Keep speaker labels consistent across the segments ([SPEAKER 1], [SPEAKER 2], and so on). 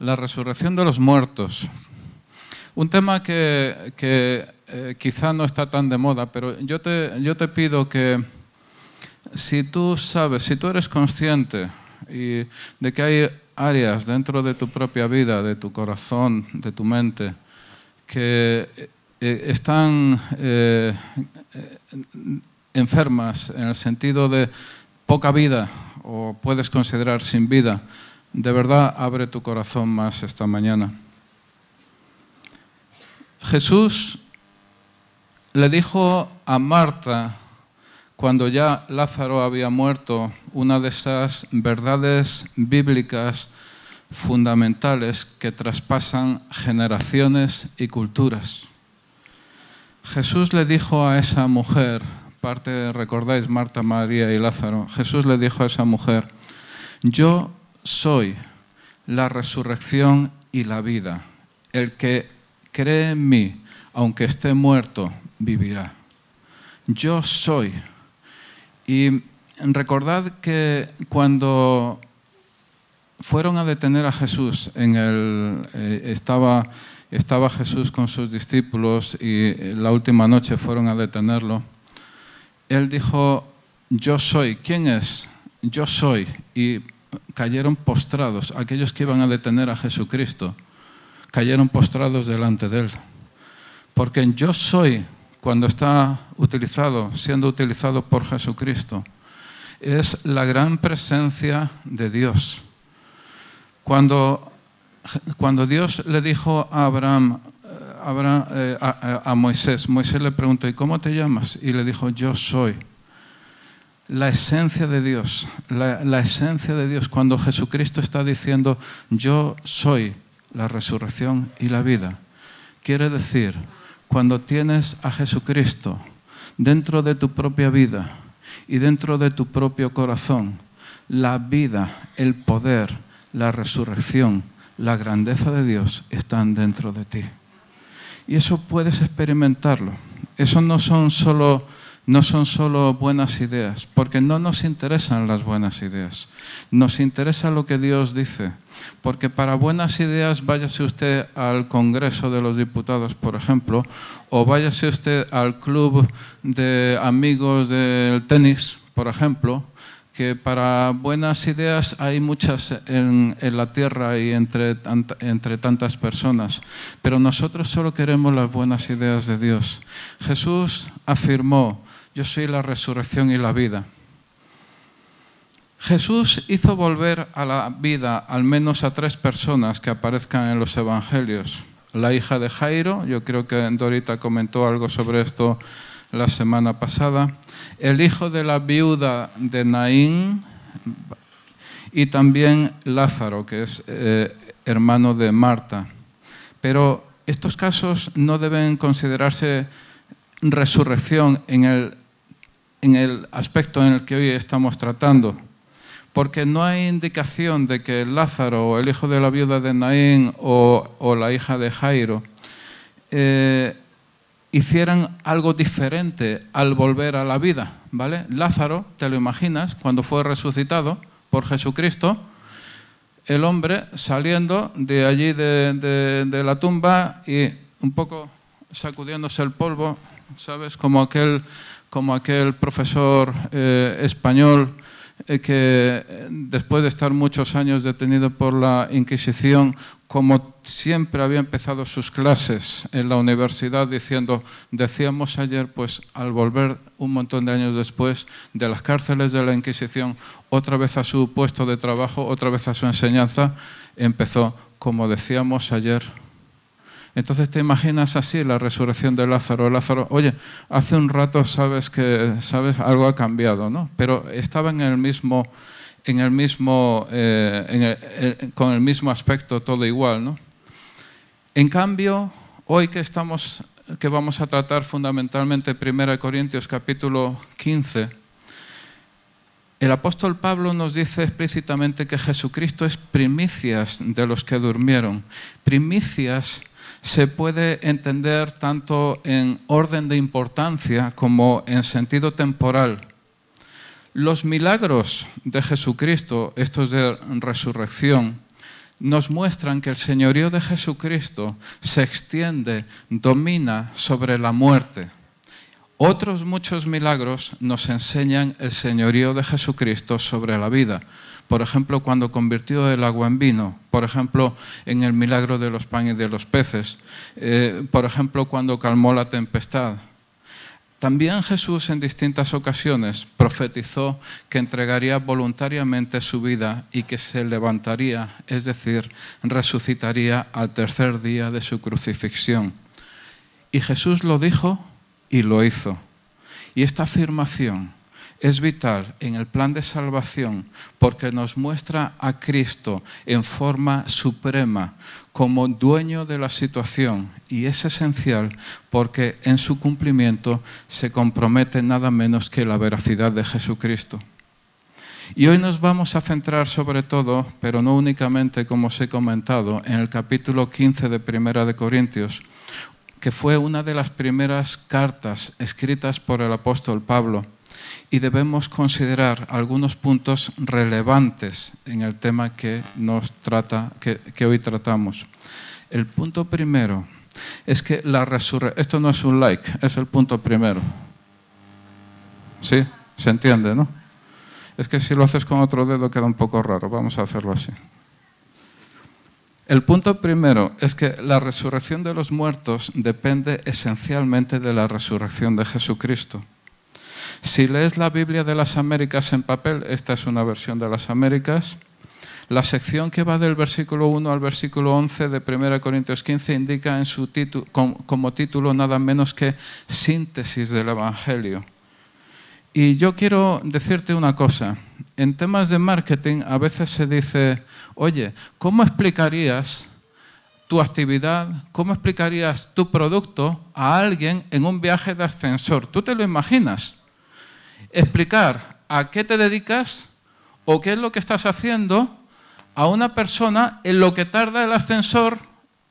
[SPEAKER 1] la resurrección de los muertos. Un tema que, eh, quizá no está tan de moda, pero yo te, pido que si tú sabes, si tú eres consciente de que hay áreas dentro de tu propia vida, de tu corazón, de tu mente, que eh, están eh, enfermas en el sentido de poca vida o puedes considerar sin vida, de verdad abre tu corazón más esta mañana. Jesús le dijo a Marta, cuando ya Lázaro había muerto, una de esas verdades bíblicas fundamentales que traspasan generaciones y culturas. Jesús le dijo a esa mujer, parte, recordáis, Marta, María y Lázaro, Jesús le dijo a esa mujer, yo soy la resurrección y la vida. El que cree en mí, aunque esté muerto, vivirá. Yo soy. Y recordad que cuando fueron a detener a Jesús, en el, eh, estaba, Jesús con sus discípulos y la última noche fueron a detenerlo, él dijo, yo soy. ¿Quién es? Yo soy. Y cayeron postrados. Aquellos que iban a detener a Jesucristo, cayeron postrados delante de él. Porque en yo soy, cuando está utilizado, siendo utilizado por Jesucristo, es la gran presencia de Dios. Cuando, cuando Dios le dijo a Abraham, eh, a, Moisés. Moisés le preguntó, ¿y cómo te llamas? Y le dijo, yo soy. La esencia de Dios, la, esencia de Dios, cuando Jesucristo está diciendo, yo soy la resurrección y la vida, quiere decir, cuando tienes a Jesucristo dentro de tu propia vida y dentro de tu propio corazón, la vida, el poder, la resurrección, la grandeza de Dios están dentro de ti. Y eso puedes experimentarlo. Eso no son solo no son solo buenas ideas, porque no nos interesan las buenas ideas. Nos interesa lo que Dios dice, porque para buenas ideas váyase usted al Congreso de los Diputados, por ejemplo, o váyase usted al club de amigos del tenis, por ejemplo, que para buenas ideas hay muchas en, la tierra y entre, entre tantas personas, pero nosotros solo queremos las buenas ideas de Dios. Jesús afirmó, yo soy la resurrección y la vida. Jesús hizo volver a la vida al menos a tres personas que aparezcan en los evangelios. La hija de Jairo, yo creo que Dorita comentó algo sobre esto la semana pasada, el hijo de la viuda de Naín y también Lázaro, que es eh, hermano de Marta. Pero estos casos no deben considerarse resurrección en el, en el aspecto en el que hoy estamos tratando, porque no hay indicación de que Lázaro o el hijo de la viuda de Naín o, la hija de Jairo eh, hicieran algo diferente al volver a la vida, ¿vale? Lázaro, te lo imaginas, cuando fue resucitado por Jesucristo, el hombre saliendo de allí de, la tumba y un poco sacudiéndose el polvo, ¿sabes? Como aquel, como aquel profesor eh, español eh, que eh, después de estar muchos años detenido por la Inquisición, como siempre había empezado sus clases en la universidad diciendo, decíamos ayer, pues al volver un montón de años después de las cárceles de la Inquisición, otra vez a su puesto de trabajo, otra vez a su enseñanza, empezó, como decíamos ayer, entonces te imaginas así la resurrección de Lázaro. Lázaro, oye, hace un rato sabes que sabes algo ha cambiado, ¿no? Pero estaba en el mismo, en el mismo, eh, con el mismo aspecto, todo igual, ¿no? En cambio, hoy que estamos, que vamos a tratar fundamentalmente 1 Corintios capítulo 15, el apóstol Pablo nos dice explícitamente que Jesucristo es primicias de los que durmieron, primicias se puede entender tanto en orden de importancia como en sentido temporal. Los milagros de Jesucristo, estos de resurrección, nos muestran que el señorío de Jesucristo se extiende, domina sobre la muerte. Otros muchos milagros nos enseñan el señorío de Jesucristo sobre la vida. Por ejemplo, cuando convirtió el agua en vino, por ejemplo, en el milagro de los panes y de los peces, eh, por ejemplo, cuando calmó la tempestad, también Jesús en distintas ocasiones profetizó que entregaría voluntariamente su vida y que se levantaría, es decir, resucitaría al tercer día de su crucifixión. Y Jesús lo dijo y lo hizo. Y esta afirmación es vital en el plan de salvación porque nos muestra a Cristo en forma suprema como dueño de la situación y es esencial porque en su cumplimiento se compromete nada menos que la veracidad de Jesucristo. Y hoy nos vamos a centrar sobre todo, pero no únicamente como os he comentado, en el capítulo 15 de Primera de Corintios, que fue una de las primeras cartas escritas por el apóstol Pablo y debemos considerar algunos puntos relevantes en el tema que, nos trata, que, hoy tratamos. El punto primero es que la resurrección, esto no es un like, es el punto primero. ¿Sí? ¿Se entiende, no? Es que si lo haces con otro dedo queda un poco raro, vamos a hacerlo así. El punto primero es que la resurrección de los muertos depende esencialmente de la resurrección de Jesucristo. Si lees la Biblia de las Américas en papel, esta es una versión de las Américas, la sección que va del versículo 1 al versículo 11 de 1 Corintios 15 indica como título nada menos que síntesis del Evangelio. Y yo quiero decirte una cosa. En temas de marketing a veces se dice, oye, ¿cómo explicarías tu actividad, cómo explicarías tu producto a alguien en un viaje de ascensor? ¿Tú te lo imaginas? explicar a qué te dedicas o qué es lo que estás haciendo a una persona en lo que tarda el ascensor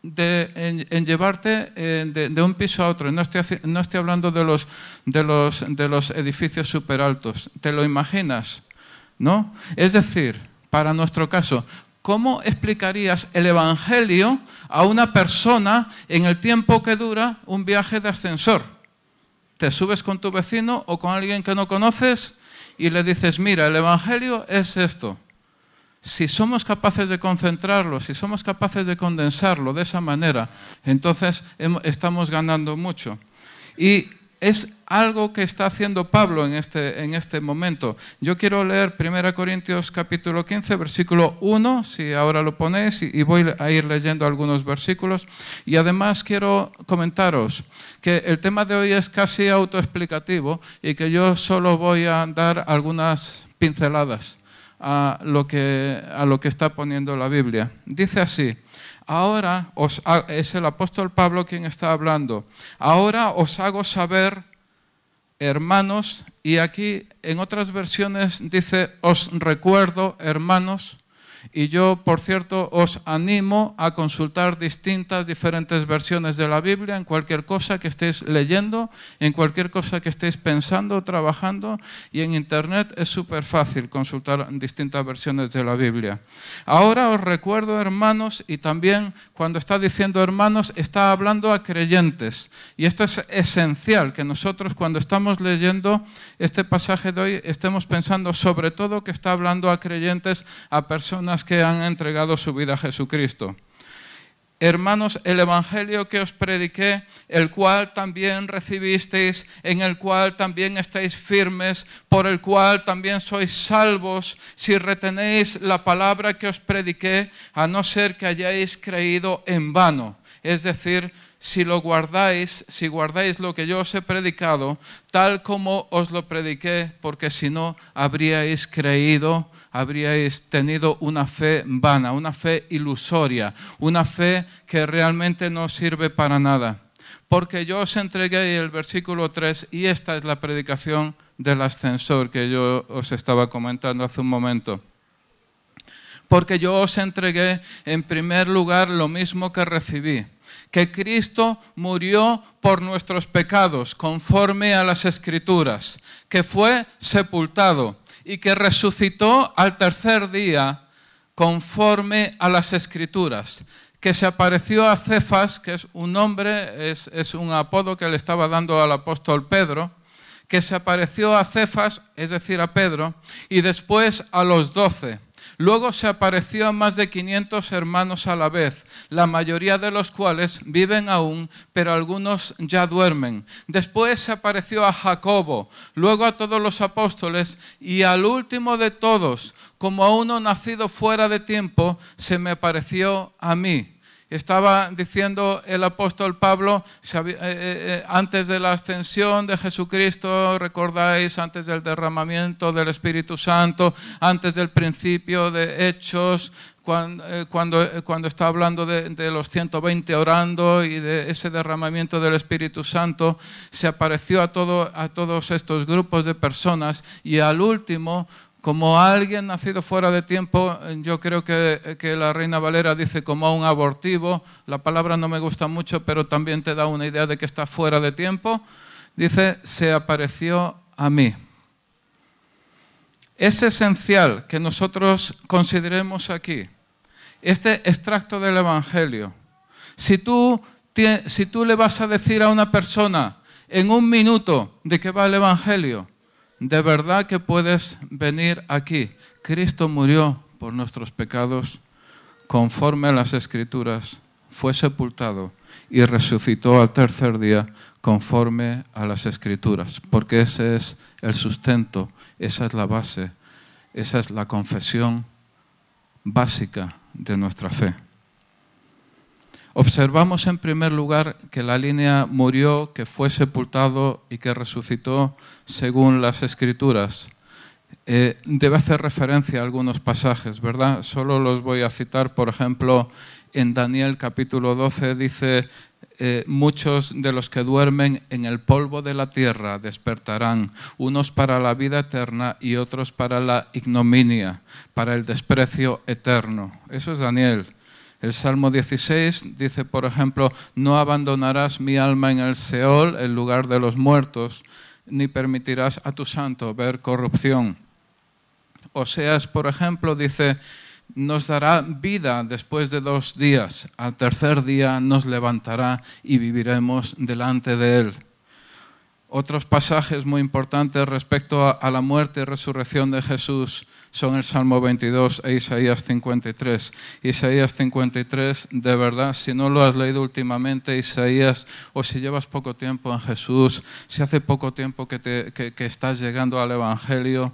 [SPEAKER 1] en, llevarte eh, de, un piso a otro. No estoy, no estoy hablando de los, de, los, de los edificios súper altos. ¿Te lo imaginas? ¿No? Es decir, para nuestro caso, ¿cómo explicarías el Evangelio a una persona en el tiempo que dura un viaje de ascensor? te subes con tu vecino o con alguien que no conoces y le dices, mira, el Evangelio es esto. Si somos capaces de concentrarlo, si somos capaces de condensarlo de esa manera, entonces estamos ganando mucho. Y es algo que está haciendo Pablo en este, en este momento. Yo quiero leer 1 Corintios capítulo 15, versículo 1, si ahora lo ponéis, y, voy a ir leyendo algunos versículos. Y además quiero comentaros que el tema de hoy es casi autoexplicativo y que yo solo voy a dar algunas pinceladas a lo que, a lo que está poniendo la Biblia. Dice así, ahora os, es el apóstol Pablo quien está hablando, ahora os hago saber, hermanos, y aquí en otras versiones dice, os recuerdo, hermanos, y yo, por cierto, os animo a consultar distintas, diferentes versiones de la Biblia en cualquier cosa que estéis leyendo, en cualquier cosa que estéis pensando, trabajando. Y en Internet es súper fácil consultar distintas versiones de la Biblia. Ahora os recuerdo, hermanos, y también cuando está diciendo hermanos, está hablando a creyentes. Y esto es esencial, que nosotros cuando estamos leyendo este pasaje de hoy estemos pensando sobre todo que está hablando a creyentes, a personas que han entregado su vida a Jesucristo. Hermanos, el Evangelio que os prediqué, el cual también recibisteis, en el cual también estáis firmes, por el cual también sois salvos, si retenéis la palabra que os prediqué, a no ser que hayáis creído en vano. Es decir, si lo guardáis, si guardáis lo que yo os he predicado, tal como os lo prediqué, porque si no, habríais creído habríais tenido una fe vana, una fe ilusoria, una fe que realmente no sirve para nada. Porque yo os entregué el versículo 3 y esta es la predicación del ascensor que yo os estaba comentando hace un momento. Porque yo os entregué en primer lugar lo mismo que recibí que Cristo murió por nuestros pecados conforme a las escrituras, que fue sepultado y que resucitó al tercer día conforme a las escrituras, que se apareció a Cefas, que es un nombre, es, es un apodo que le estaba dando al apóstol Pedro, que se apareció a Cefas, es decir, a Pedro, y después a los doce. Luego se apareció a más de 500 hermanos a la vez, la mayoría de los cuales viven aún, pero algunos ya duermen. Después se apareció a Jacobo, luego a todos los apóstoles y al último de todos, como a uno nacido fuera de tiempo, se me apareció a mí. Estaba diciendo el apóstol Pablo, eh, eh, eh, antes de la ascensión de Jesucristo, recordáis, antes del derramamiento del Espíritu Santo, antes del principio de Hechos, cuando, cuando, está hablando de, los 120 orando y de ese derramamiento del Espíritu Santo, se apareció a todos estos grupos de personas y al último como alguien nacido fuera de tiempo, yo creo que, la Reina Valera dice como un abortivo, la palabra no me gusta mucho, pero también te da una idea de que está fuera de tiempo, dice, se apareció a mí. Es esencial que nosotros consideremos aquí este extracto del Evangelio. Si tú, si tú le vas a decir a una persona en un minuto de qué va el Evangelio, de verdad que puedes venir aquí. Cristo murió por nuestros pecados conforme a las escrituras, fue sepultado y resucitó al tercer día conforme a las escrituras, porque ese es el sustento, esa es la base, esa es la confesión básica de nuestra fe. Observamos en primer lugar que la línea murió, que fue sepultado y que resucitó según las escrituras. Eh, debe hacer referencia a algunos pasajes, ¿verdad? Solo los voy a citar, por ejemplo, en Daniel capítulo 12 dice, eh, muchos de los que duermen en el polvo de la tierra despertarán, unos para la vida eterna y otros para la ignominia, para el desprecio eterno. Eso es Daniel. El Salmo 16 dice, por ejemplo, no abandonarás mi alma en el Seol, el lugar de los muertos, ni permitirás a tu santo ver corrupción. Oseas, por ejemplo, dice, nos dará vida después de dos días, al tercer día nos levantará y viviremos delante de él. Otros pasajes muy importantes respecto a, la muerte y resurrección de Jesús son el Salmo 22 e Isaías 53. Isaías 53, de verdad, si no lo has leído últimamente, Isaías, o si llevas poco tiempo en Jesús, si hace poco tiempo que, te, estás llegando al Evangelio,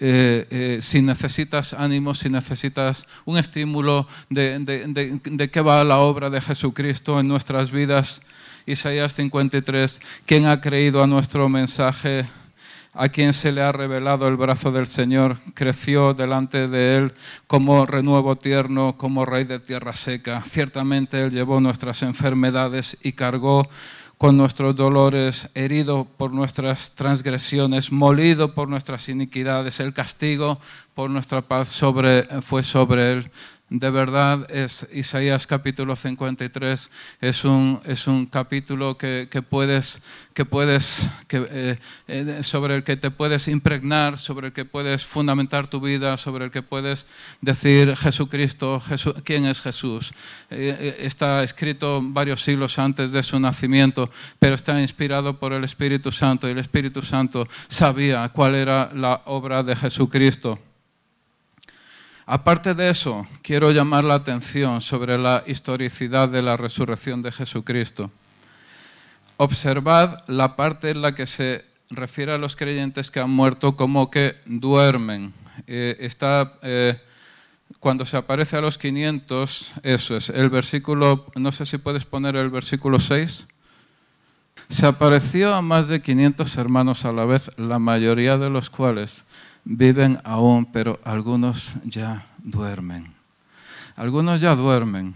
[SPEAKER 1] eh, eh, si necesitas ánimo, si necesitas un estímulo de, de qué va la obra de Jesucristo en nuestras vidas, Isaías 53, ¿quién ha creído a nuestro mensaje? A quien se le ha revelado el brazo del Señor, creció delante de él como renuevo tierno, como rey de tierra seca. Ciertamente él llevó nuestras enfermedades y cargó con nuestros dolores, herido por nuestras transgresiones, molido por nuestras iniquidades. El castigo por nuestra paz fue sobre él de verdad es Isaías capítulo 53, es un, es un capítulo que, puedes, que puedes que, eh, eh, sobre el que te puedes impregnar, sobre el que puedes fundamentar tu vida, sobre el que puedes decir Jesucristo, ¿quién es Jesús? Eh, está escrito varios siglos antes de su nacimiento, pero está inspirado por el Espíritu Santo y el Espíritu Santo sabía cuál era la obra de Jesucristo. Aparte de eso, quiero llamar la atención sobre la historicidad de la resurrección de Jesucristo. Observad la parte en la que se refiere a los creyentes que han muerto como que duermen. Eh, está, eh, cuando se aparece a los 500, eso es, el versículo, no sé si puedes poner el versículo 6. Se apareció a más de 500 hermanos a la vez, la mayoría de los cuales viven aún, pero algunos ya duermen. Algunos ya duermen.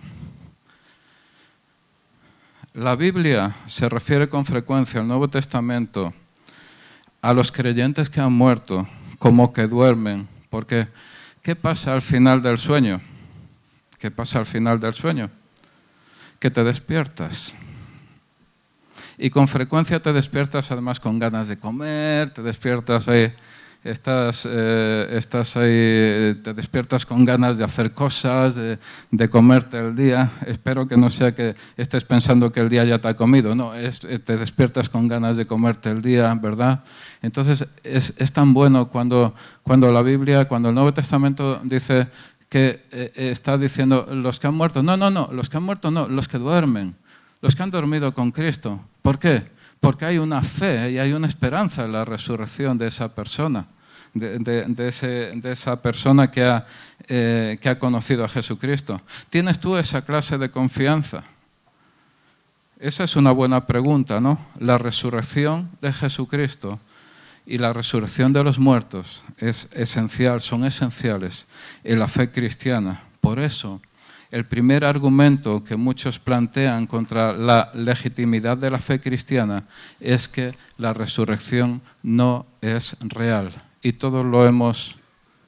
[SPEAKER 1] La Biblia se refiere con frecuencia al Nuevo Testamento a los creyentes que han muerto como que duermen, porque ¿qué pasa al final del sueño? ¿Qué pasa al final del sueño? Que te despiertas. Y con frecuencia te despiertas además con ganas de comer, te despiertas ahí estás, eh, estás ahí, te despiertas con ganas de hacer cosas, de, comerte el día. Espero que no sea que estés pensando que el día ya te ha comido, no, es, te despiertas con ganas de comerte el día, ¿verdad? Entonces es, es tan bueno cuando, cuando la Biblia, cuando el Nuevo Testamento dice que eh, está diciendo los que han muerto, no, no, no, los que han muerto no, los que duermen, los que han dormido con Cristo. ¿Por qué? Porque hay una fe y hay una esperanza en la resurrección de esa persona de, esa persona que ha, eh, que ha conocido a Jesucristo. ¿Tienes tú esa clase de confianza? Esa es una buena pregunta, ¿no? La resurrección de Jesucristo y la resurrección de los muertos es esencial, son esenciales en la fe cristiana. Por eso, el primer argumento que muchos plantean contra la legitimidad de la fe cristiana es que la resurrección no es real y todos lo hemos,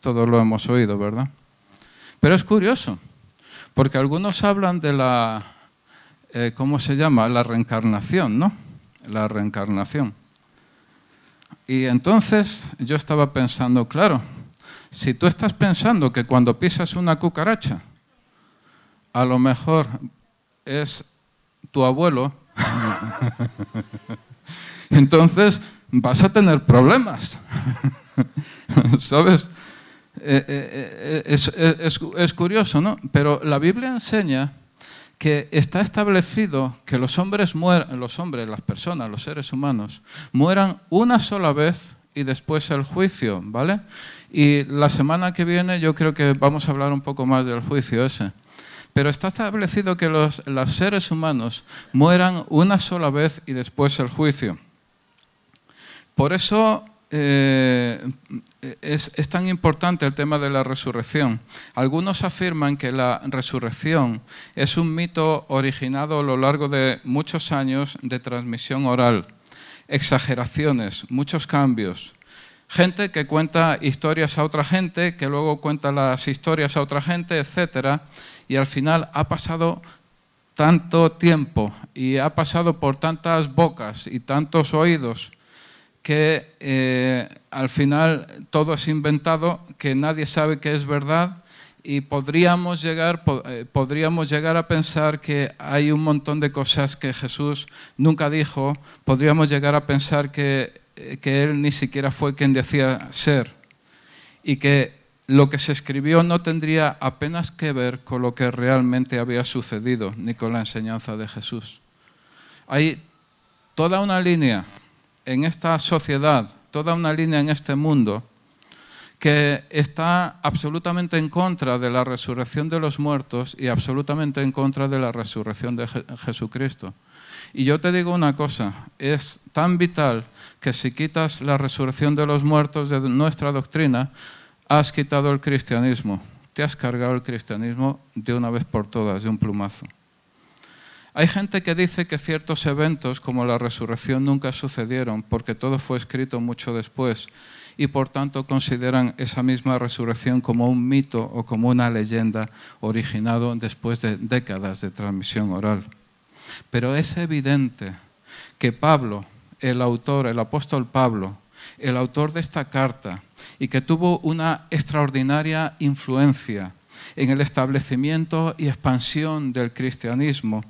[SPEAKER 1] todos lo hemos oído, ¿verdad? Pero es curioso, porque algunos hablan de la, eh, ¿cómo se llama? La reencarnación, ¿no? La reencarnación. Y entonces yo estaba pensando, claro, si tú estás pensando que cuando pisas una cucaracha, a lo mejor es tu abuelo, entonces vas a tener problemas. ¿Sabes? Eh, eh, eh, es, curioso, ¿no? Pero la Biblia enseña que está establecido que los hombres mueran, los hombres, las personas, los seres humanos, mueran una sola vez y después el juicio, ¿vale? Y la semana que viene yo creo que vamos a hablar un poco más del juicio ese. Pero está establecido que los, los seres humanos mueran una sola vez y después el juicio. Por eso eh, es, tan importante el tema de la resurrección. Algunos afirman que la resurrección es un mito originado a lo largo de muchos años de transmisión oral, exageraciones, muchos cambios. Gente que cuenta historias a otra gente, que luego cuenta las historias a otra gente, etc. Y al final ha pasado tanto tiempo y ha pasado por tantas bocas y tantos oídos que eh, al final todo es inventado, que nadie sabe que es verdad y podríamos llegar, eh, podríamos llegar a pensar que hay un montón de cosas que Jesús nunca dijo, podríamos llegar a pensar que, eh, que Él ni siquiera fue quien decía ser y que lo que se escribió no tendría apenas que ver con lo que realmente había sucedido, ni con la enseñanza de Jesús. Hay toda una línea en esta sociedad, toda una línea en este mundo que está absolutamente en contra de la resurrección de los muertos y absolutamente en contra de la resurrección de Jesucristo. Y yo te digo una cosa, es tan vital que si quitas la resurrección de los muertos de nuestra doctrina, has quitado el cristianismo, te has cargado el cristianismo de una vez por todas, de un plumazo. Hay gente que dice que ciertos eventos como la resurrección nunca sucedieron porque todo fue escrito mucho después y por tanto consideran esa misma resurrección como un mito o como una leyenda originado después de décadas de transmisión oral. Pero es evidente que Pablo, el autor, el apóstol Pablo, el autor de esta carta, y que tuvo una extraordinaria influencia en el establecimiento y expansión del cristianismo,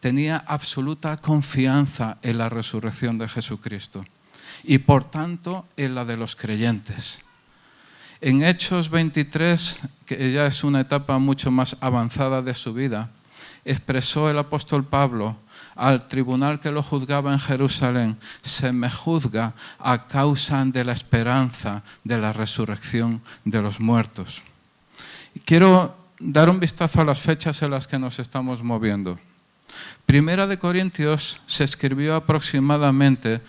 [SPEAKER 1] tenía absoluta confianza en la resurrección de Jesucristo y por tanto en la de los creyentes. En Hechos 23, que ya es una etapa mucho más avanzada de su vida, expresó el apóstol Pablo al tribunal que lo juzgaba en Jerusalén, se me juzga a causa de la esperanza de la resurrección de los muertos. Quiero dar un vistazo a las fechas en las que nos estamos moviendo. Primera de Corintios se escribió aproximadamente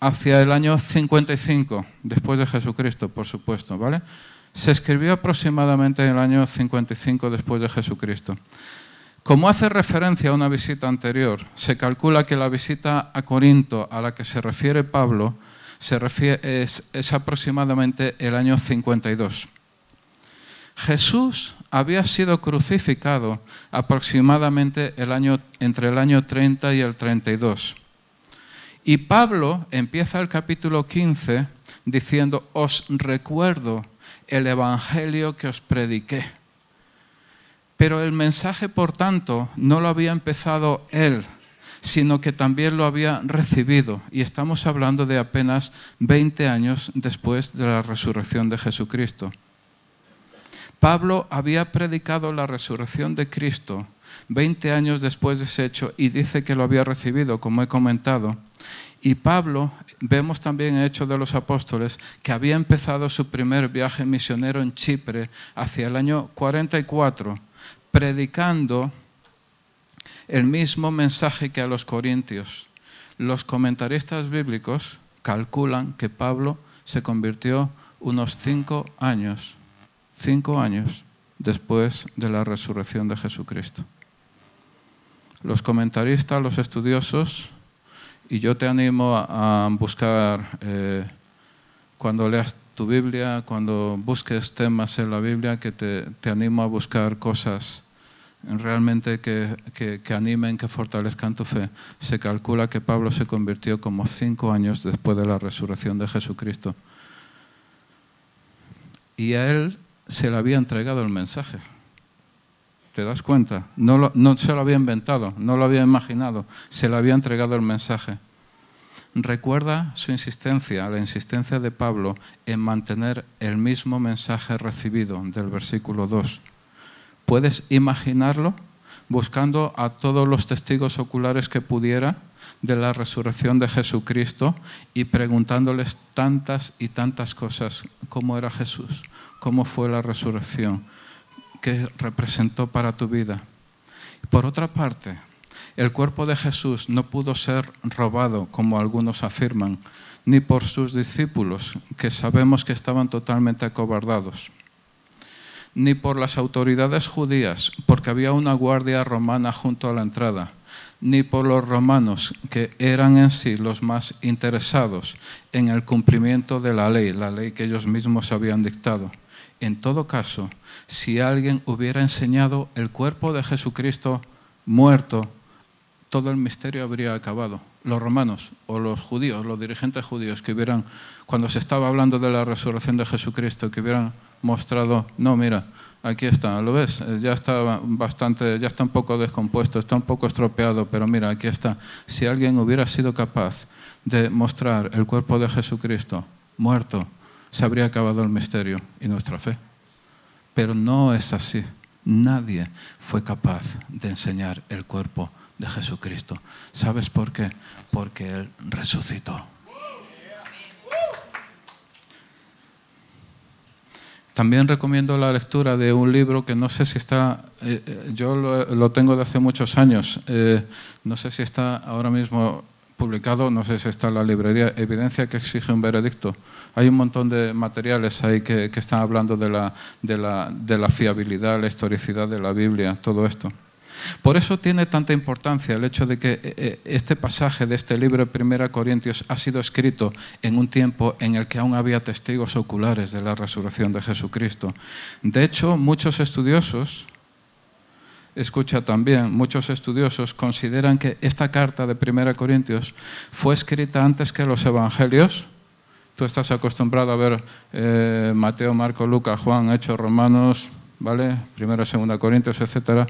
[SPEAKER 1] hacia el año 55, después de Jesucristo, por supuesto, ¿vale? Se escribió aproximadamente en el año 55 después de Jesucristo. Como hace referencia a una visita anterior, se calcula que la visita a Corinto a la que se refiere Pablo es, es aproximadamente el año 52. Jesús había sido crucificado aproximadamente entre el año 30 y el 32. Y Pablo empieza el capítulo 15 diciendo, os recuerdo el Evangelio que os prediqué. Pero el mensaje, por tanto, no lo había empezado él, sino que también lo había recibido. Y estamos hablando de apenas 20 años después de la resurrección de Jesucristo. Pablo había predicado la resurrección de Cristo 20 años después de ese hecho y dice que lo había recibido, como he comentado. Y Pablo, vemos también en Hechos de los Apóstoles, que había empezado su primer viaje misionero en Chipre hacia el año 44, predicando el mismo mensaje que a los corintios. Los comentaristas bíblicos calculan que Pablo se convirtió unos cinco años, cinco años después de la resurrección de Jesucristo. Los comentaristas, los estudiosos, y yo te animo a, buscar, eh, cuando leas tu Biblia, cuando busques temas en la Biblia, que te, te animo a buscar cosas realmente que, que, que, animen, que fortalezcan tu fe. Se calcula que Pablo se convirtió como cinco años después de la resurrección de Jesucristo. Y a él se le había entregado el mensaje. ¿Te das cuenta? No, no se lo había inventado, no lo había imaginado, se le había entregado el mensaje. Recuerda su insistencia, la insistencia de Pablo en mantener el mismo mensaje recibido del versículo 2. ¿Puedes imaginarlo? Buscando a todos los testigos oculares que pudiera de la resurrección de Jesucristo y preguntándoles tantas y tantas cosas. ¿Cómo era Jesús? ¿Cómo fue la resurrección? que representó para tu vida. Por otra parte, el cuerpo de Jesús no pudo ser robado, como algunos afirman, ni por sus discípulos, que sabemos que estaban totalmente acobardados, ni por las autoridades judías, porque había una guardia romana junto a la entrada, ni por los romanos, que eran en sí los más interesados en el cumplimiento de la ley, la ley que ellos mismos habían dictado. En todo caso, si alguien hubiera enseñado el cuerpo de Jesucristo muerto, todo el misterio habría acabado. Los romanos o los judíos, los dirigentes judíos que hubieran, cuando se estaba hablando de la resurrección de Jesucristo, que hubieran mostrado, no, mira, aquí está, ¿lo ves? Ya está bastante, ya está un poco descompuesto, está un poco estropeado, pero mira, aquí está. Si alguien hubiera sido capaz de mostrar el cuerpo de Jesucristo muerto, se habría acabado el misterio y nuestra fe. Pero no es así. Nadie fue capaz de enseñar el cuerpo de Jesucristo. ¿Sabes por qué? Porque Él resucitó. También recomiendo la lectura de un libro que no sé si está, eh, eh, yo lo, tengo de hace muchos años, eh, no sé si está ahora mismo publicado, no sé si está en la librería, Evidencia que exige un veredicto. Hay un montón de materiales ahí que, están hablando de la, de, la, de la fiabilidad, la historicidad de la Biblia, todo esto. Por eso tiene tanta importancia el hecho de que eh, eh, este pasaje de este libro de 1 Corintios ha sido escrito en un tiempo en el que aún había testigos oculares de la resurrección de Jesucristo. De hecho, muchos estudiosos escucha también, muchos estudiosos consideran que esta carta de 1 Corintios fue escrita antes que los evangelios. Tú estás acostumbrado a ver eh, Mateo, Marco, Lucas, Juan, Hechos, Romanos, ¿vale? Primero, Segunda Corintios, etc.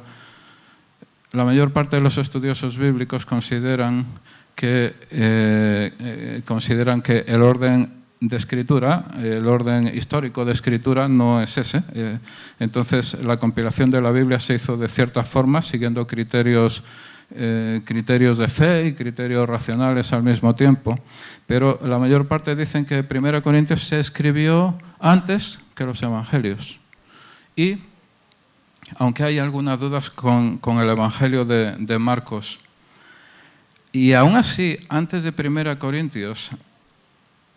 [SPEAKER 1] La mayor parte de los estudiosos bíblicos consideran que, eh, eh, consideran que el orden de escritura, el orden histórico de escritura no es ese. Eh, entonces, la compilación de la Biblia se hizo de cierta forma, siguiendo criterios, eh, criterios de fe y criterios racionales al mismo tiempo. Pero la mayor parte dicen que 1 Corintios se escribió antes que los Evangelios. Y, aunque hay algunas dudas con, el Evangelio de, de Marcos, y aún así, antes de 1 Corintios,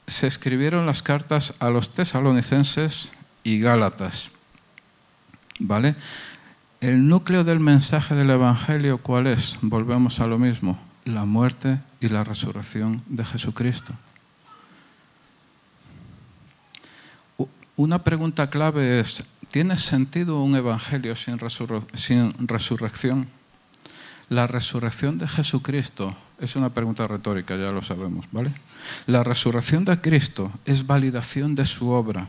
[SPEAKER 1] se escribieron las cartas a los tesalonicenses y gálatas. ¿Vale? El núcleo del mensaje del Evangelio, ¿cuál es? Volvemos a lo mismo, la muerte y la resurrección de Jesucristo. Una pregunta clave es, ¿tiene sentido un Evangelio sin, sin resurrección? La resurrección de Jesucristo Es una pregunta retórica, ya lo sabemos, ¿vale? La resurrección de Cristo es validación de su obra.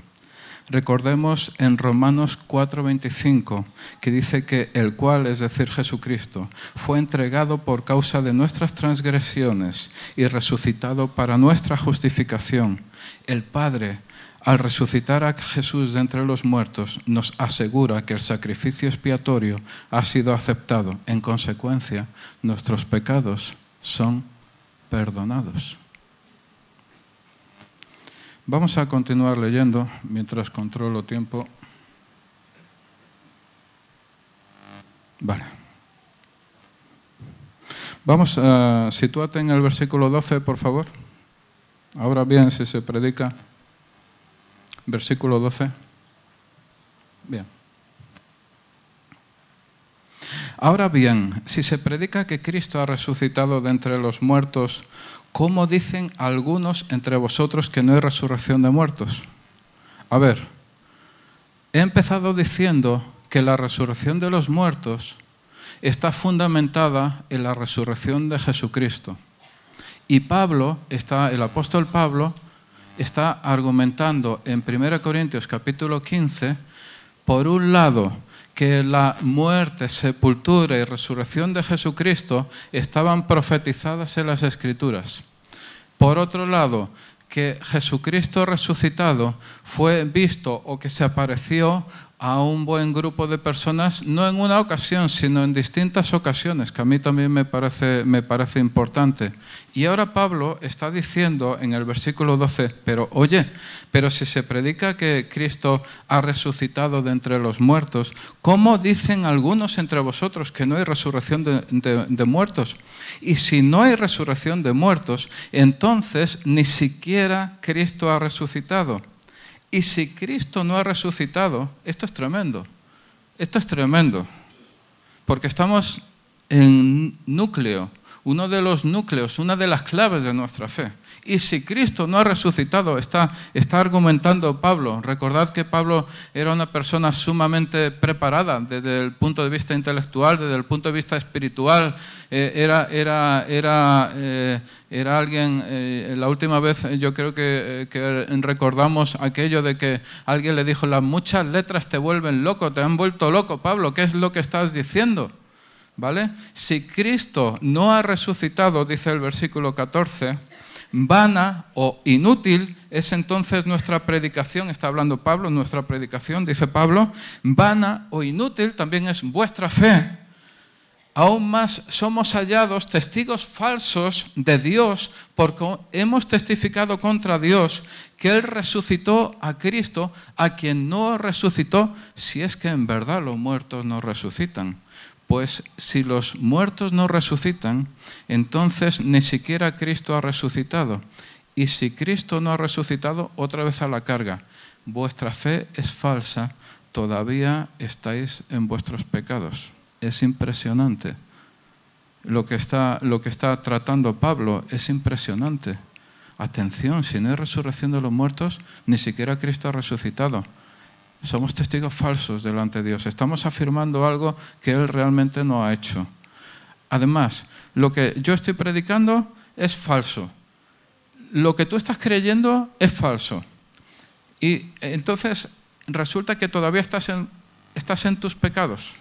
[SPEAKER 1] Recordemos en Romanos 4:25 que dice que el cual, es decir, Jesucristo, fue entregado por causa de nuestras transgresiones y resucitado para nuestra justificación. El Padre, al resucitar a Jesús de entre los muertos, nos asegura que el sacrificio expiatorio ha sido aceptado. En consecuencia, nuestros pecados son perdonados. Vamos a continuar leyendo mientras controlo tiempo. Vale. Vamos a situarte en el versículo 12, por favor. Ahora bien, si se predica. Versículo 12. Bien. Ahora bien, si se predica que Cristo ha resucitado de entre los muertos, ¿cómo dicen algunos entre vosotros que no hay resurrección de muertos? A ver, he empezado diciendo que la resurrección de los muertos está fundamentada en la resurrección de Jesucristo. Y Pablo, está, el apóstol Pablo, está argumentando en 1 Corintios capítulo 15, por un lado, que la muerte, sepultura y resurrección de Jesucristo estaban profetizadas en las Escrituras. Por otro lado, que Jesucristo resucitado fue visto o que se apareció a un buen grupo de personas, no en una ocasión, sino en distintas ocasiones, que a mí también me parece, me parece importante. Y ahora Pablo está diciendo en el versículo 12, pero oye, pero si se predica que Cristo ha resucitado de entre los muertos, ¿cómo dicen algunos entre vosotros que no hay resurrección de, de muertos? Y si no hay resurrección de muertos, entonces ni siquiera Cristo ha resucitado. Y si Cristo no ha resucitado, esto es tremendo. Esto es tremendo. Porque estamos en núcleo, uno de los núcleos, una de las claves de nuestra fe. Y si Cristo no ha resucitado, está, argumentando Pablo. Recordad que Pablo era una persona sumamente preparada desde el punto de vista intelectual, desde el punto de vista espiritual. Eh, eh, era alguien, eh, la última vez yo creo que, recordamos aquello de que alguien le dijo, las muchas letras te vuelven loco, te han vuelto loco, Pablo, ¿qué es lo que estás diciendo? ¿Vale? Si Cristo no ha resucitado, dice el versículo 14, Vana o inútil es entonces nuestra predicación, está hablando Pablo, nuestra predicación, dice Pablo, vana o inútil también es vuestra fe. Aún más somos hallados testigos falsos de Dios porque hemos testificado contra Dios que Él resucitó a Cristo, a quien no resucitó, si es que en verdad los muertos no resucitan. Pues si los muertos no resucitan, entonces ni siquiera Cristo ha resucitado. Y si Cristo no ha resucitado, otra vez a la carga. Vuestra fe es falsa, todavía estáis en vuestros pecados. Es impresionante. Lo que está, lo que está tratando Pablo es impresionante. Atención, si no hay resurrección de los muertos, ni siquiera Cristo ha resucitado somos testigos falsos delante de Dios. Estamos afirmando algo que Él realmente no ha hecho. Además, lo que yo estoy predicando es falso. Lo que tú estás creyendo es falso. Y entonces resulta que todavía estás en, tus pecados.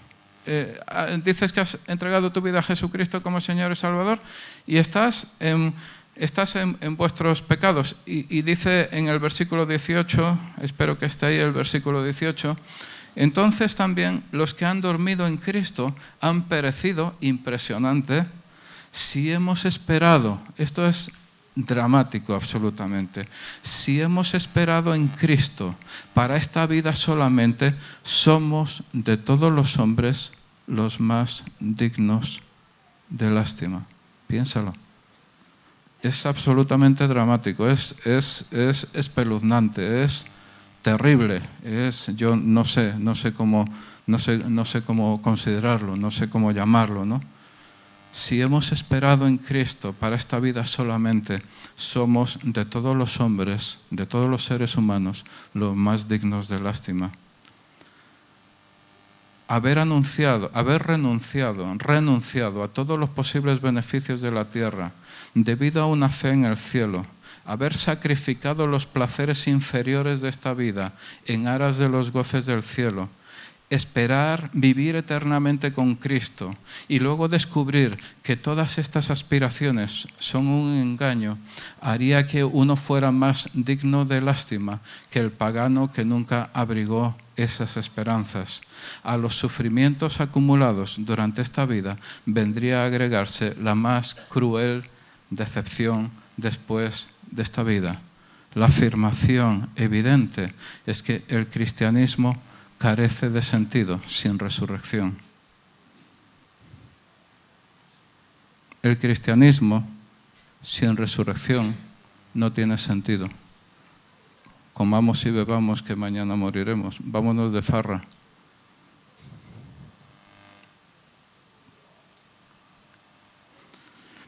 [SPEAKER 1] Eh, dices que has entregado tu vida a Jesucristo como Señor y Salvador y estás en estás en, vuestros pecados. Y, dice en el versículo 18, espero que esté ahí el versículo 18, entonces también los que han dormido en Cristo han perecido, impresionante, si hemos esperado, esto es dramático absolutamente, si hemos esperado en Cristo para esta vida solamente, somos de todos los hombres los más dignos de lástima. Piénsalo es absolutamente dramático, es, es, es espeluznante, es terrible, es, yo no sé, no sé cómo, no sé, no sé cómo considerarlo, no sé cómo llamarlo, ¿no? Si hemos esperado en Cristo para esta vida solamente, somos de todos los hombres, de todos los seres humanos, los más dignos de lástima. Haber anunciado, haber renunciado, renunciado a todos los posibles beneficios de la tierra debido a una fe en el cielo, haber sacrificado los placeres inferiores de esta vida en aras de los goces del cielo, esperar vivir eternamente con Cristo y luego descubrir que todas estas aspiraciones son un engaño, haría que uno fuera más digno de lástima que el pagano que nunca abrigó esas esperanzas. A los sufrimientos acumulados durante esta vida vendría a agregarse la más cruel decepción después de esta vida. La afirmación evidente es que el cristianismo carece de sentido sin resurrección. El cristianismo sin resurrección no tiene sentido. Comamos y bebamos que mañana moriremos. Vámonos de farra.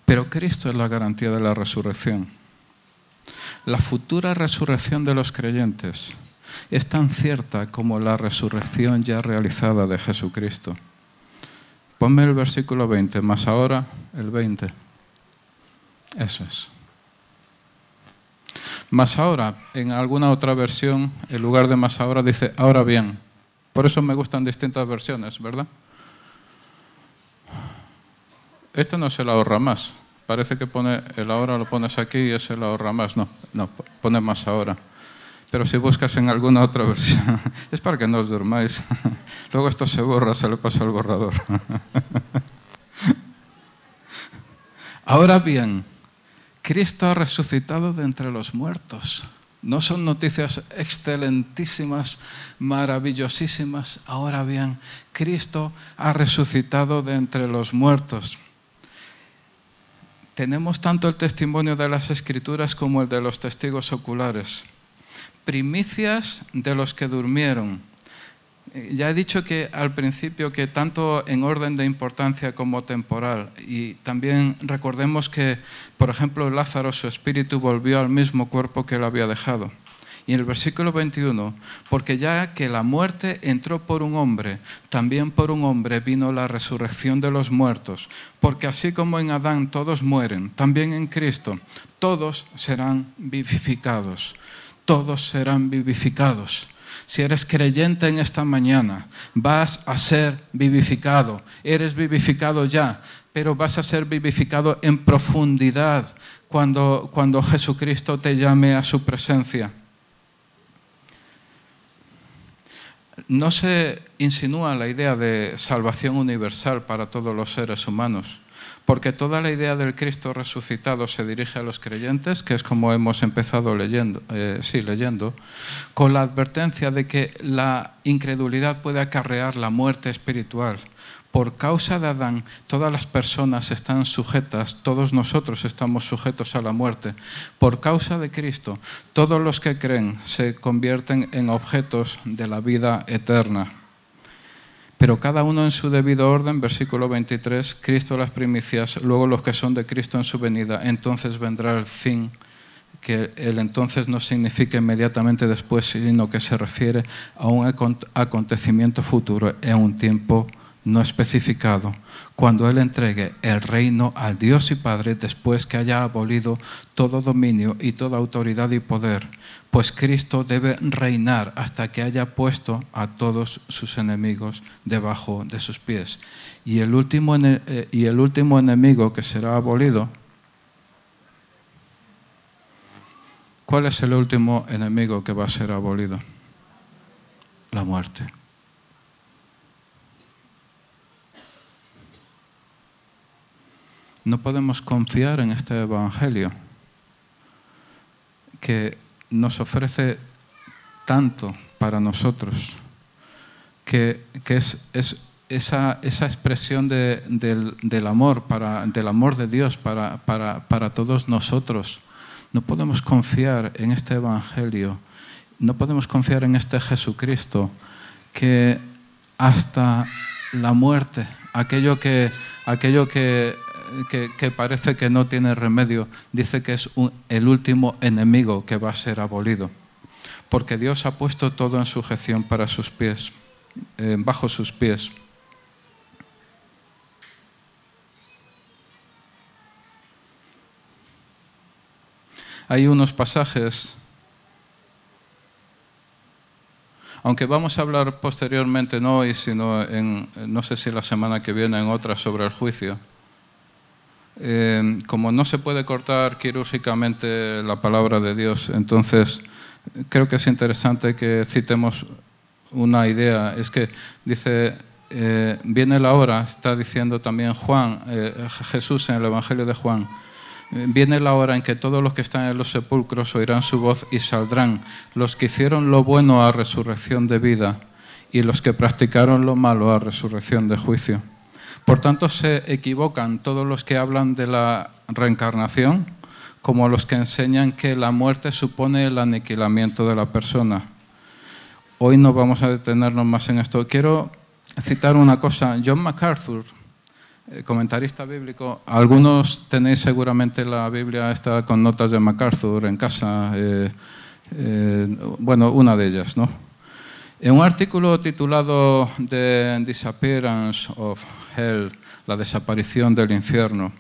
[SPEAKER 1] Pero Cristo es la garantía de la resurrección. La futura resurrección de los creyentes es tan cierta como la resurrección ya realizada de Jesucristo. Ponme el versículo 20, más ahora el 20. Eso es. Más ahora, en alguna otra versión, en lugar de más ahora dice ahora bien. Por eso me gustan distintas versiones, ¿verdad? Esto no se la ahorra más. Parece que pone el ahora lo pones aquí y es el ahorra más. No, no, pone más ahora. Pero si buscas en alguna otra versión, es para que no os durmáis. Luego esto se borra, se le pasa al borrador. Ahora bien, Cristo ha resucitado de entre los muertos. No son noticias excelentísimas, maravillosísimas. Ahora bien, Cristo ha resucitado de entre los muertos. Tenemos tanto el testimonio de las escrituras como el de los testigos oculares primicias de los que durmieron. Eh, ya he dicho que al principio que tanto en orden de importancia como temporal, y también recordemos que, por ejemplo, Lázaro, su espíritu volvió al mismo cuerpo que lo había dejado. Y en el versículo 21, porque ya que la muerte entró por un hombre, también por un hombre vino la resurrección de los muertos, porque así como en Adán todos mueren, también en Cristo todos serán vivificados todos serán vivificados. Si eres creyente en esta mañana, vas a ser vivificado. Eres vivificado ya, pero vas a ser vivificado en profundidad cuando, cuando Jesucristo te llame a su presencia. No se insinúa la idea de salvación universal para todos los seres humanos porque toda la idea del Cristo resucitado se dirige a los creyentes, que es como hemos empezado leyendo, eh, sí, leyendo, con la advertencia de que la incredulidad puede acarrear la muerte espiritual. Por causa de Adán, todas las personas están sujetas, todos nosotros estamos sujetos a la muerte. Por causa de Cristo, todos los que creen se convierten en objetos de la vida eterna pero cada uno en su debido orden, versículo 23, Cristo las primicias, luego los que son de Cristo en su venida, entonces vendrá el fin, que el entonces no significa inmediatamente después, sino que se refiere a un acontecimiento futuro en un tiempo no especificado, cuando Él entregue el reino al Dios y Padre después que haya abolido todo dominio y toda autoridad y poder, pues Cristo debe reinar hasta que haya puesto a todos sus enemigos debajo de sus pies. Y el último, eh, y el último enemigo que será abolido, ¿cuál es el último enemigo que va a ser abolido? La muerte. No podemos confiar en este Evangelio que nos ofrece tanto para nosotros, que, es, esa, expresión del, amor, para, del amor de Dios para, para todos nosotros. No podemos confiar en este Evangelio, no podemos confiar en este Jesucristo que hasta la muerte, aquello que, aquello que que, parece que no tiene remedio, dice que es el último enemigo que va a ser abolido, porque Dios ha puesto todo en sujeción para sus pies. eh, bajo sus pies. Hay unos pasajes, aunque vamos a hablar posteriormente, no hoy, sino en, no sé si la semana que viene, en otra sobre el juicio. Eh, como no se puede cortar quirúrgicamente la palabra de Dios, entonces creo que es interesante que citemos una idea. Es que dice, eh, viene la hora, está diciendo también Juan, eh, Jesús en el Evangelio de Juan, Viene la hora en que todos los que están en los sepulcros oirán su voz y saldrán, los que hicieron lo bueno a resurrección de vida y los que practicaron lo malo a resurrección de juicio. Por tanto, se equivocan todos los que hablan de la reencarnación como los que enseñan que la muerte supone el aniquilamiento de la persona. Hoy no vamos a detenernos más en esto. Quiero citar una cosa. John MacArthur, eh, comentarista bíblico. Algunos tenéis seguramente la Biblia esta con notas de MacArthur en casa. Eh, eh, bueno, una de ellas, ¿no? En un artículo titulado The Disappearance of Hell, la desaparición del infierno,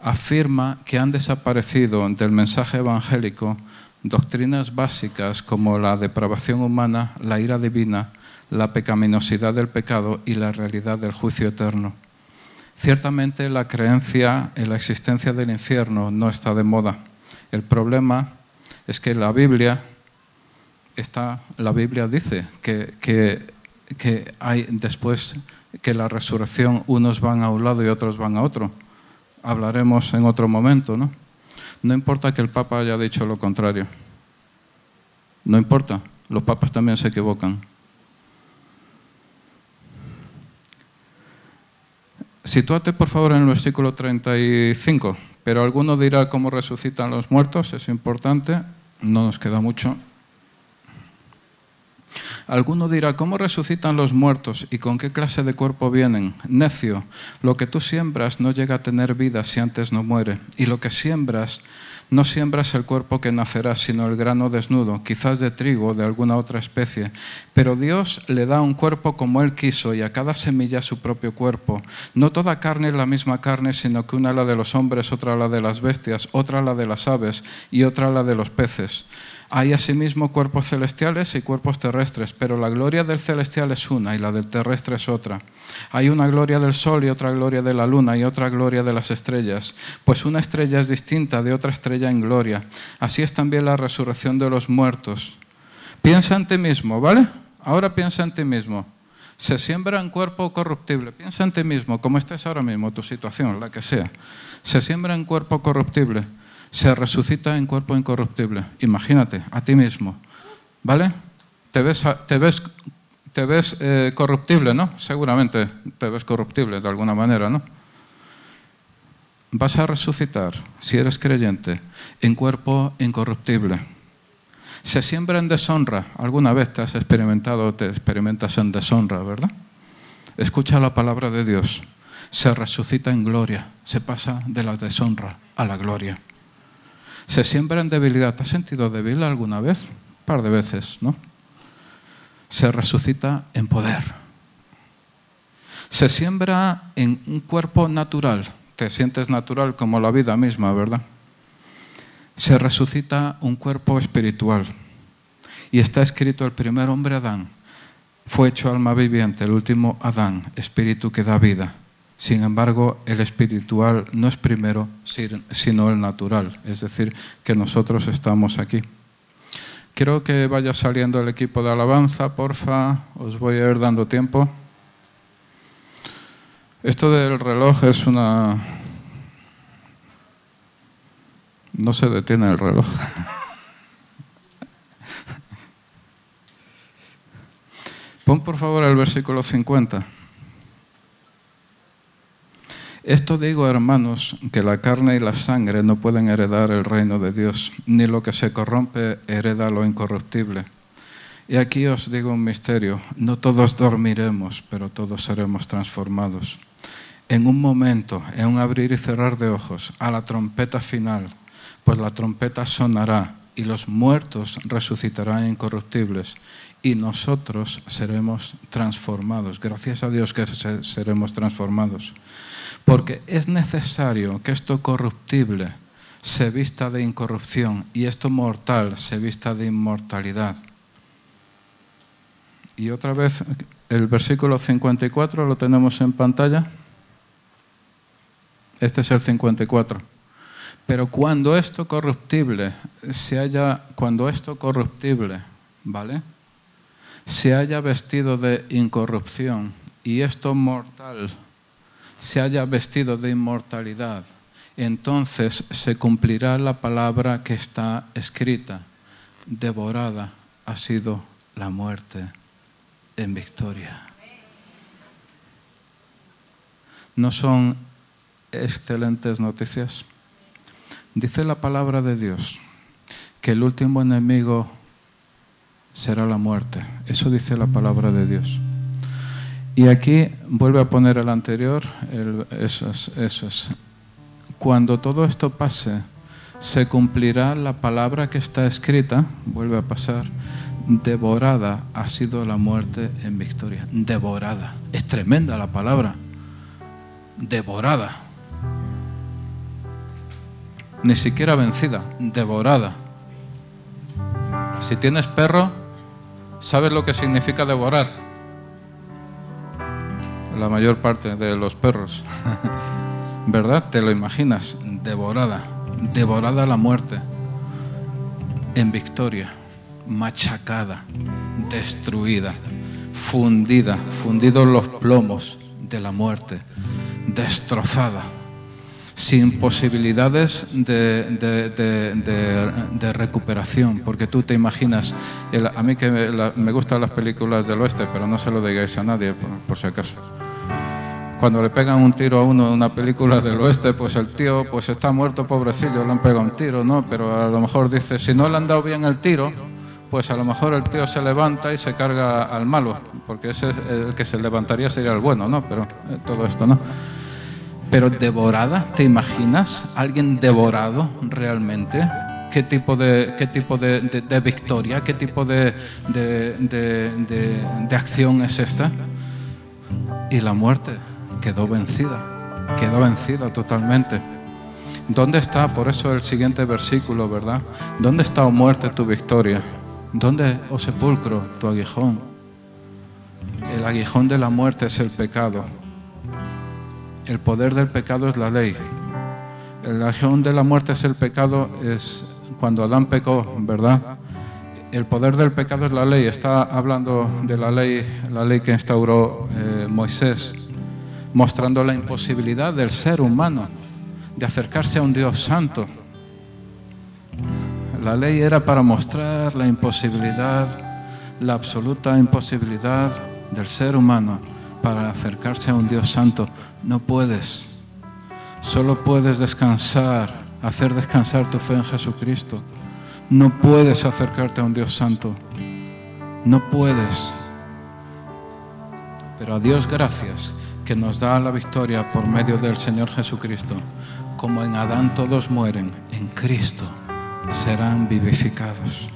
[SPEAKER 1] afirma que han desaparecido del mensaje evangélico doctrinas básicas como la depravación humana, la ira divina, la pecaminosidad del pecado y la realidad del juicio eterno. Ciertamente la creencia en la existencia del infierno no está de moda. El problema es que la Biblia, está, la Biblia dice que, que, hay después que la resurrección unos van a un lado y otros van a otro. Hablaremos en otro momento, ¿no? No importa que el Papa haya dicho lo contrario. No importa, los papas también se equivocan. Sitúate por favor en el versículo 35. Pero alguno dirá cómo resucitan los muertos, es importante, no nos queda mucho. Alguno dirá, ¿cómo resucitan los muertos y con qué clase de cuerpo vienen? Necio, lo que tú siembras no llega a tener vida si antes no muere, y lo que siembras no siembras el cuerpo que nacerá, sino el grano desnudo, quizás de trigo o de alguna otra especie. Pero Dios le da un cuerpo como Él quiso y a cada semilla su propio cuerpo. No toda carne es la misma carne, sino que una la de los hombres, otra la de las bestias, otra la de las aves y otra la de los peces. Hay asimismo cuerpos celestiales y cuerpos terrestres, pero la gloria del celestial es una y la del terrestre es otra. Hay una gloria del sol y otra gloria de la luna y otra gloria de las estrellas, pues una estrella es distinta de otra estrella en gloria. Así es también la resurrección de los muertos. Piensa en ti mismo, ¿vale? Ahora piensa en ti mismo. Se siembra en cuerpo corruptible. Piensa en ti mismo, como estés ahora mismo, tu situación, la que sea. Se siembra en cuerpo corruptible se resucita en cuerpo incorruptible. Imagínate, a ti mismo. ¿Vale? Te ves, te ves, te ves eh, corruptible, ¿no? Seguramente te ves corruptible de alguna manera, ¿no? Vas a resucitar, si eres creyente, en cuerpo incorruptible. Se siembra en deshonra. Alguna vez te has experimentado, te experimentas en deshonra, ¿verdad? Escucha la palabra de Dios. Se resucita en gloria. Se pasa de la deshonra a la gloria. Se siembra en debilidad. ¿Te has sentido débil alguna vez? Un par de veces, ¿no? Se resucita en poder. Se siembra en un cuerpo natural. Te sientes natural como la vida misma, ¿verdad? Se resucita un cuerpo espiritual. Y está escrito el primer hombre Adán. Fue hecho alma viviente, el último Adán, espíritu que da vida. Sin embargo, el espiritual no es primero, sino el natural, es decir, que nosotros estamos aquí. Quiero que vaya saliendo el equipo de alabanza, porfa, os voy a ir dando tiempo. Esto del reloj es una... No se detiene el reloj. Pon por favor el versículo 50. Esto digo, hermanos, que la carne y la sangre no pueden heredar el reino de Dios, ni lo que se corrompe hereda lo incorruptible. Y aquí os digo un misterio, no todos dormiremos, pero todos seremos transformados. En un momento, en un abrir y cerrar de ojos, a la trompeta final, pues la trompeta sonará y los muertos resucitarán incorruptibles y nosotros seremos transformados. Gracias a Dios que seremos transformados. Porque es necesario que esto corruptible se vista de incorrupción y esto mortal se vista de inmortalidad. Y otra vez el versículo 54 lo tenemos en pantalla. Este es el 54. Pero cuando esto corruptible se haya, cuando esto corruptible, ¿vale? Se haya vestido de incorrupción y esto mortal se haya vestido de inmortalidad, entonces se cumplirá la palabra que está escrita. Devorada ha sido la muerte en victoria. ¿No son excelentes noticias? Dice la palabra de Dios que el último enemigo será la muerte. Eso dice la palabra de Dios. Y aquí vuelve a poner el anterior, eso, es, eso es. Cuando todo esto pase, se cumplirá la palabra que está escrita, vuelve a pasar, devorada ha sido la muerte en victoria. Devorada. Es tremenda la palabra. Devorada. Ni siquiera vencida, devorada. Si tienes perro, ¿sabes lo que significa devorar? La mayor parte de los perros. ¿Verdad? Te lo imaginas, devorada. Devorada la muerte en victoria machacada, destruida, fundida, fundidos los plomos de la muerte, destrozada, sin posibilidades de, recuperación, porque tú te imaginas, a mí que me, gustan las películas del oeste, pero no se lo digáis a nadie, por, si acaso cuando le pegan un tiro a uno en una película del oeste, pues el tío pues está muerto, pobrecillo, le han pegado un tiro, ¿no? Pero a lo mejor dice, si no le han dado bien el tiro, pues a lo mejor el tío se levanta y se carga al malo, porque ese el que se levantaría sería el bueno, ¿no? Pero eh, todo esto, ¿no? Pero devorada, ¿te imaginas? ¿Alguien devorado realmente? ¿Qué tipo de, qué tipo de, de victoria, qué tipo de, de acción es esta? Y la muerte quedó vencida, quedó vencida totalmente. ¿Dónde está? Por eso el siguiente versículo, ¿verdad? ¿Dónde está, o muerte, tu victoria? ¿Dónde, oh sepulcro, tu aguijón? El aguijón de la muerte es el pecado. El poder del pecado es la ley. El aguijón de la muerte es el pecado, es cuando Adán pecó, ¿verdad? El poder del pecado es la ley. Está hablando de la ley, la ley que instauró eh, Moisés, mostrando la imposibilidad del ser humano de acercarse a un Dios santo la ley era para mostrar la imposibilidad, la absoluta imposibilidad del ser humano para acercarse a un Dios santo. No puedes. Solo puedes descansar, hacer descansar tu fe en Jesucristo. No puedes acercarte a un Dios santo. No puedes. Pero a Dios gracias que nos da la victoria por medio del Señor Jesucristo. Como en Adán todos mueren, en Cristo serán vivificados.